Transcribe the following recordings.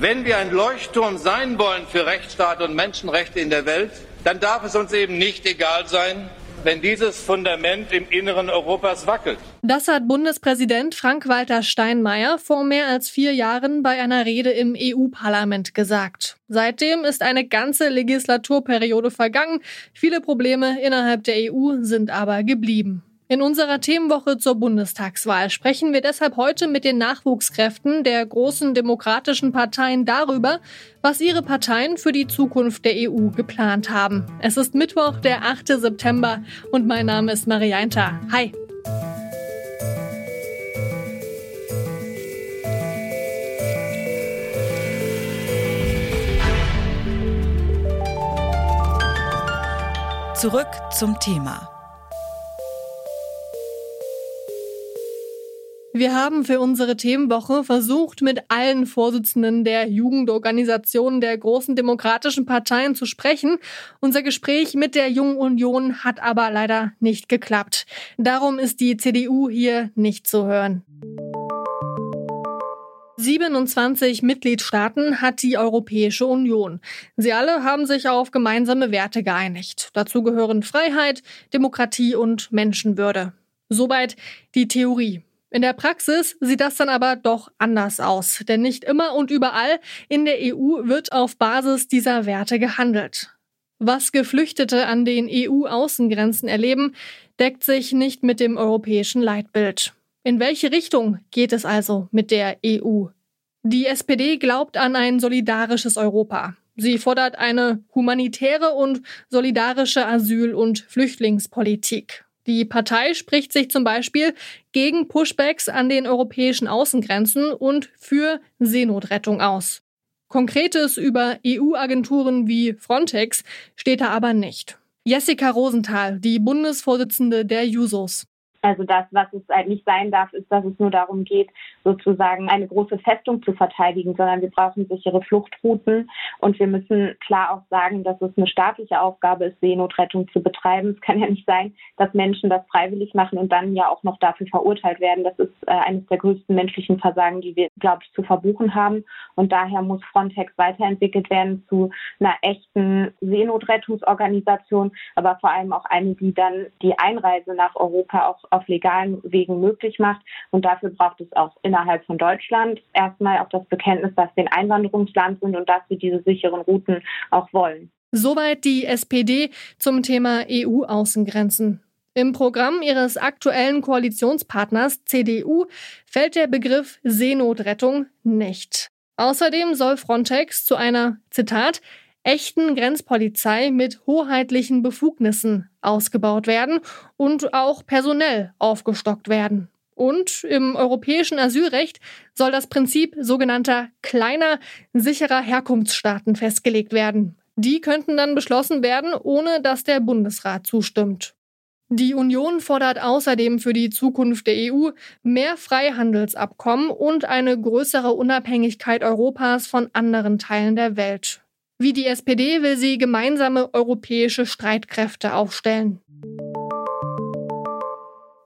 Wenn wir ein Leuchtturm sein wollen für Rechtsstaat und Menschenrechte in der Welt, dann darf es uns eben nicht egal sein, wenn dieses Fundament im Inneren Europas wackelt. Das hat Bundespräsident Frank-Walter Steinmeier vor mehr als vier Jahren bei einer Rede im EU-Parlament gesagt. Seitdem ist eine ganze Legislaturperiode vergangen. Viele Probleme innerhalb der EU sind aber geblieben. In unserer Themenwoche zur Bundestagswahl sprechen wir deshalb heute mit den Nachwuchskräften der großen demokratischen Parteien darüber, was ihre Parteien für die Zukunft der EU geplant haben. Es ist Mittwoch, der 8. September und mein Name ist Marianta. Hi. Zurück zum Thema. Wir haben für unsere Themenwoche versucht, mit allen Vorsitzenden der Jugendorganisationen der großen demokratischen Parteien zu sprechen. Unser Gespräch mit der Jungen Union hat aber leider nicht geklappt. Darum ist die CDU hier nicht zu hören. 27 Mitgliedstaaten hat die Europäische Union. Sie alle haben sich auf gemeinsame Werte geeinigt. Dazu gehören Freiheit, Demokratie und Menschenwürde. Soweit die Theorie. In der Praxis sieht das dann aber doch anders aus, denn nicht immer und überall in der EU wird auf Basis dieser Werte gehandelt. Was Geflüchtete an den EU-Außengrenzen erleben, deckt sich nicht mit dem europäischen Leitbild. In welche Richtung geht es also mit der EU? Die SPD glaubt an ein solidarisches Europa. Sie fordert eine humanitäre und solidarische Asyl- und Flüchtlingspolitik. Die Partei spricht sich zum Beispiel gegen Pushbacks an den europäischen Außengrenzen und für Seenotrettung aus. Konkretes über EU-Agenturen wie Frontex steht da aber nicht. Jessica Rosenthal, die Bundesvorsitzende der Jusos. Also das, was es halt nicht sein darf, ist, dass es nur darum geht, sozusagen eine große Festung zu verteidigen, sondern wir brauchen sichere Fluchtrouten und wir müssen klar auch sagen, dass es eine staatliche Aufgabe ist, Seenotrettung zu betreiben. Es kann ja nicht sein, dass Menschen das freiwillig machen und dann ja auch noch dafür verurteilt werden. Das ist äh, eines der größten menschlichen Versagen, die wir, glaube ich, zu verbuchen haben. Und daher muss Frontex weiterentwickelt werden zu einer echten Seenotrettungsorganisation, aber vor allem auch eine, die dann die Einreise nach Europa auch auf legalen Wegen möglich macht. Und dafür braucht es auch innerhalb von Deutschland erstmal auch das Bekenntnis, dass wir ein Einwanderungsland sind und dass wir diese sicheren Routen auch wollen. Soweit die SPD zum Thema EU-Außengrenzen. Im Programm ihres aktuellen Koalitionspartners CDU fällt der Begriff Seenotrettung nicht. Außerdem soll Frontex zu einer, Zitat, echten Grenzpolizei mit hoheitlichen Befugnissen ausgebaut werden und auch personell aufgestockt werden. Und im europäischen Asylrecht soll das Prinzip sogenannter kleiner, sicherer Herkunftsstaaten festgelegt werden. Die könnten dann beschlossen werden, ohne dass der Bundesrat zustimmt. Die Union fordert außerdem für die Zukunft der EU mehr Freihandelsabkommen und eine größere Unabhängigkeit Europas von anderen Teilen der Welt. Wie die SPD will sie gemeinsame europäische Streitkräfte aufstellen.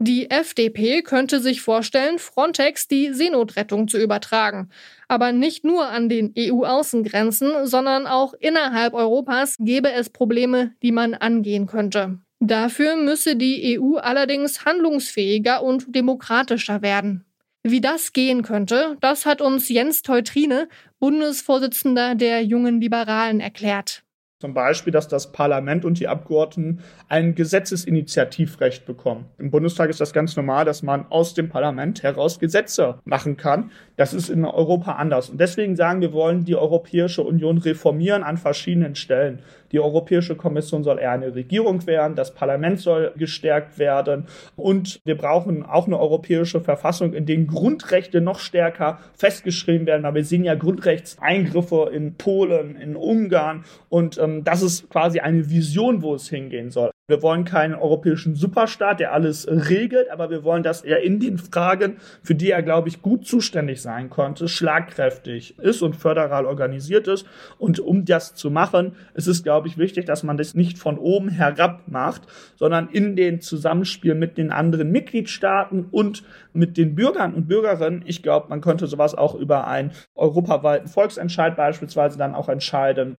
Die FDP könnte sich vorstellen, Frontex die Seenotrettung zu übertragen. Aber nicht nur an den EU-Außengrenzen, sondern auch innerhalb Europas gäbe es Probleme, die man angehen könnte. Dafür müsse die EU allerdings handlungsfähiger und demokratischer werden. Wie das gehen könnte, das hat uns Jens Teutrine, Bundesvorsitzender der Jungen Liberalen, erklärt. Zum Beispiel, dass das Parlament und die Abgeordneten ein Gesetzesinitiativrecht bekommen. Im Bundestag ist das ganz normal, dass man aus dem Parlament heraus Gesetze machen kann. Das ist in Europa anders. Und deswegen sagen wir, wollen die Europäische Union reformieren an verschiedenen Stellen. Die Europäische Kommission soll eher eine Regierung werden, das Parlament soll gestärkt werden und wir brauchen auch eine europäische Verfassung, in denen Grundrechte noch stärker festgeschrieben werden, weil wir sehen ja Grundrechtseingriffe in Polen, in Ungarn und ähm, das ist quasi eine Vision, wo es hingehen soll. Wir wollen keinen europäischen Superstaat, der alles regelt, aber wir wollen, dass er in den Fragen, für die er, glaube ich, gut zuständig sein konnte, schlagkräftig ist und föderal organisiert ist. Und um das zu machen, ist es, glaube ich, wichtig, dass man das nicht von oben herab macht, sondern in den Zusammenspiel mit den anderen Mitgliedstaaten und mit den Bürgern und Bürgerinnen. Ich glaube, man könnte sowas auch über einen europaweiten Volksentscheid beispielsweise dann auch entscheiden.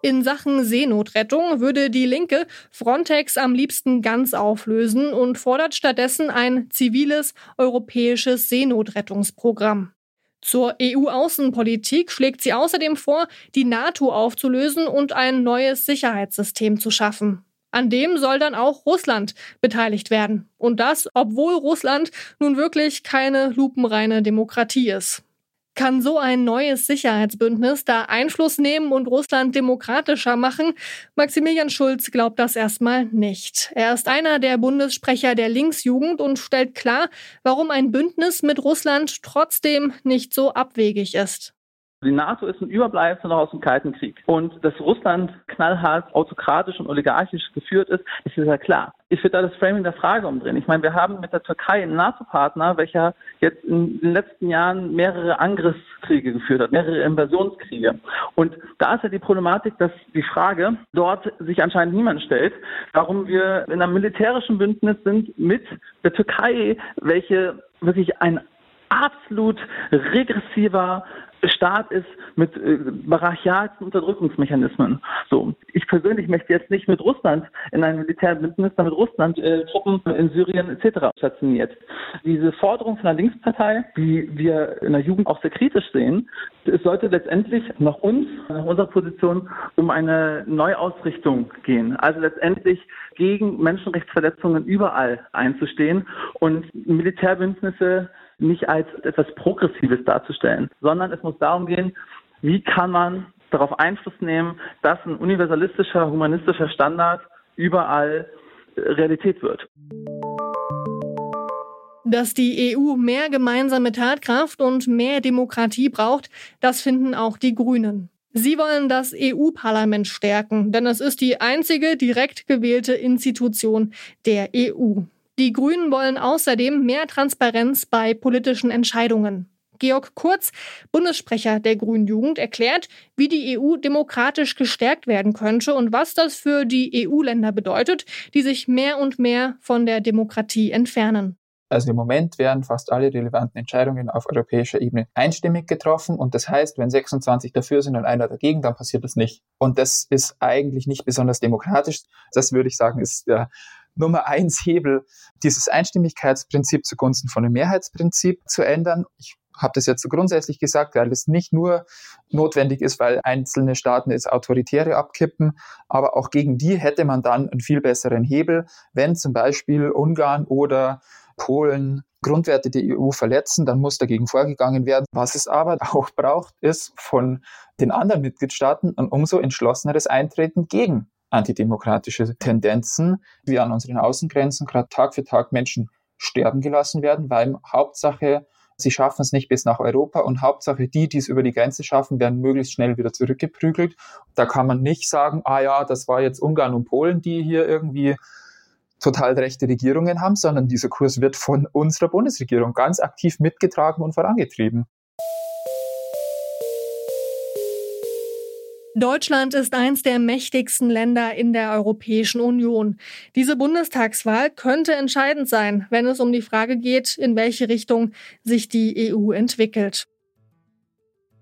In Sachen Seenotrettung würde die Linke Frontex am liebsten ganz auflösen und fordert stattdessen ein ziviles europäisches Seenotrettungsprogramm. Zur EU-Außenpolitik schlägt sie außerdem vor, die NATO aufzulösen und ein neues Sicherheitssystem zu schaffen. An dem soll dann auch Russland beteiligt werden. Und das, obwohl Russland nun wirklich keine lupenreine Demokratie ist. Kann so ein neues Sicherheitsbündnis da Einfluss nehmen und Russland demokratischer machen? Maximilian Schulz glaubt das erstmal nicht. Er ist einer der Bundessprecher der Linksjugend und stellt klar, warum ein Bündnis mit Russland trotzdem nicht so abwegig ist. Die NATO ist ein Überbleibsel aus dem Kalten Krieg. Und dass Russland knallhart autokratisch und oligarchisch geführt ist, ist ja klar. Ich würde da das Framing der Frage umdrehen. Ich meine, wir haben mit der Türkei einen NATO-Partner, welcher jetzt in den letzten Jahren mehrere Angriffskriege geführt hat, mehrere Invasionskriege. Und da ist ja die Problematik, dass die Frage dort sich anscheinend niemand stellt, warum wir in einem militärischen Bündnis sind mit der Türkei, welche wirklich ein absolut regressiver Staat ist mit äh, brachialsten Unterdrückungsmechanismen. So, ich persönlich möchte jetzt nicht mit Russland in einem Militärbündnis, damit Russland äh, Truppen in Syrien etc. stationiert. Diese Forderung von der Linkspartei, die wir in der Jugend auch sehr kritisch sehen, es sollte letztendlich nach uns, nach unserer Position, um eine Neuausrichtung gehen. Also letztendlich gegen Menschenrechtsverletzungen überall einzustehen und Militärbündnisse nicht als etwas Progressives darzustellen, sondern es muss darum gehen, wie kann man darauf Einfluss nehmen, dass ein universalistischer, humanistischer Standard überall Realität wird. Dass die EU mehr gemeinsame Tatkraft und mehr Demokratie braucht, das finden auch die Grünen. Sie wollen das EU-Parlament stärken, denn es ist die einzige direkt gewählte Institution der EU. Die Grünen wollen außerdem mehr Transparenz bei politischen Entscheidungen. Georg Kurz, Bundessprecher der Grünen Jugend, erklärt, wie die EU demokratisch gestärkt werden könnte und was das für die EU-Länder bedeutet, die sich mehr und mehr von der Demokratie entfernen. Also im Moment werden fast alle relevanten Entscheidungen auf europäischer Ebene einstimmig getroffen und das heißt, wenn 26 dafür sind und einer dagegen, dann passiert das nicht. Und das ist eigentlich nicht besonders demokratisch. Das würde ich sagen, ist der Nummer eins Hebel, dieses Einstimmigkeitsprinzip zugunsten von dem Mehrheitsprinzip zu ändern. Ich habe das jetzt so grundsätzlich gesagt, weil es nicht nur notwendig ist, weil einzelne Staaten es autoritäre abkippen, aber auch gegen die hätte man dann einen viel besseren Hebel, wenn zum Beispiel Ungarn oder Polen Grundwerte der EU verletzen, dann muss dagegen vorgegangen werden. Was es aber auch braucht, ist von den anderen Mitgliedstaaten ein umso entschlosseneres Eintreten gegen antidemokratische Tendenzen, wie an unseren Außengrenzen gerade Tag für Tag Menschen sterben gelassen werden, weil Hauptsache, sie schaffen es nicht bis nach Europa und Hauptsache die, die es über die Grenze schaffen, werden möglichst schnell wieder zurückgeprügelt. Da kann man nicht sagen, ah ja, das war jetzt Ungarn und Polen, die hier irgendwie total rechte Regierungen haben, sondern dieser Kurs wird von unserer Bundesregierung ganz aktiv mitgetragen und vorangetrieben. Deutschland ist eins der mächtigsten Länder in der Europäischen Union. Diese Bundestagswahl könnte entscheidend sein, wenn es um die Frage geht, in welche Richtung sich die EU entwickelt.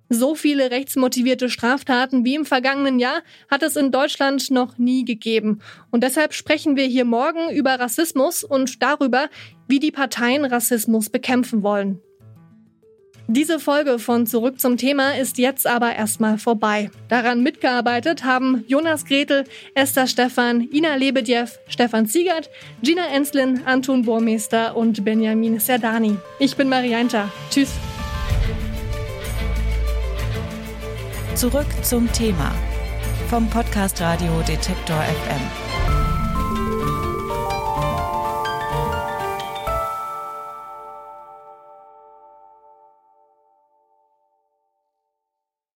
So viele rechtsmotivierte Straftaten wie im vergangenen Jahr hat es in Deutschland noch nie gegeben. Und deshalb sprechen wir hier morgen über Rassismus und darüber, wie die Parteien Rassismus bekämpfen wollen. Diese Folge von Zurück zum Thema ist jetzt aber erstmal vorbei. Daran mitgearbeitet haben Jonas Gretel, Esther Stefan, Ina Lebedjew, Stefan Ziegert, Gina Enslin, Anton Burmeister und Benjamin Serdani. Ich bin Marianta. Tschüss. Zurück zum Thema vom Podcast Radio Detektor FM.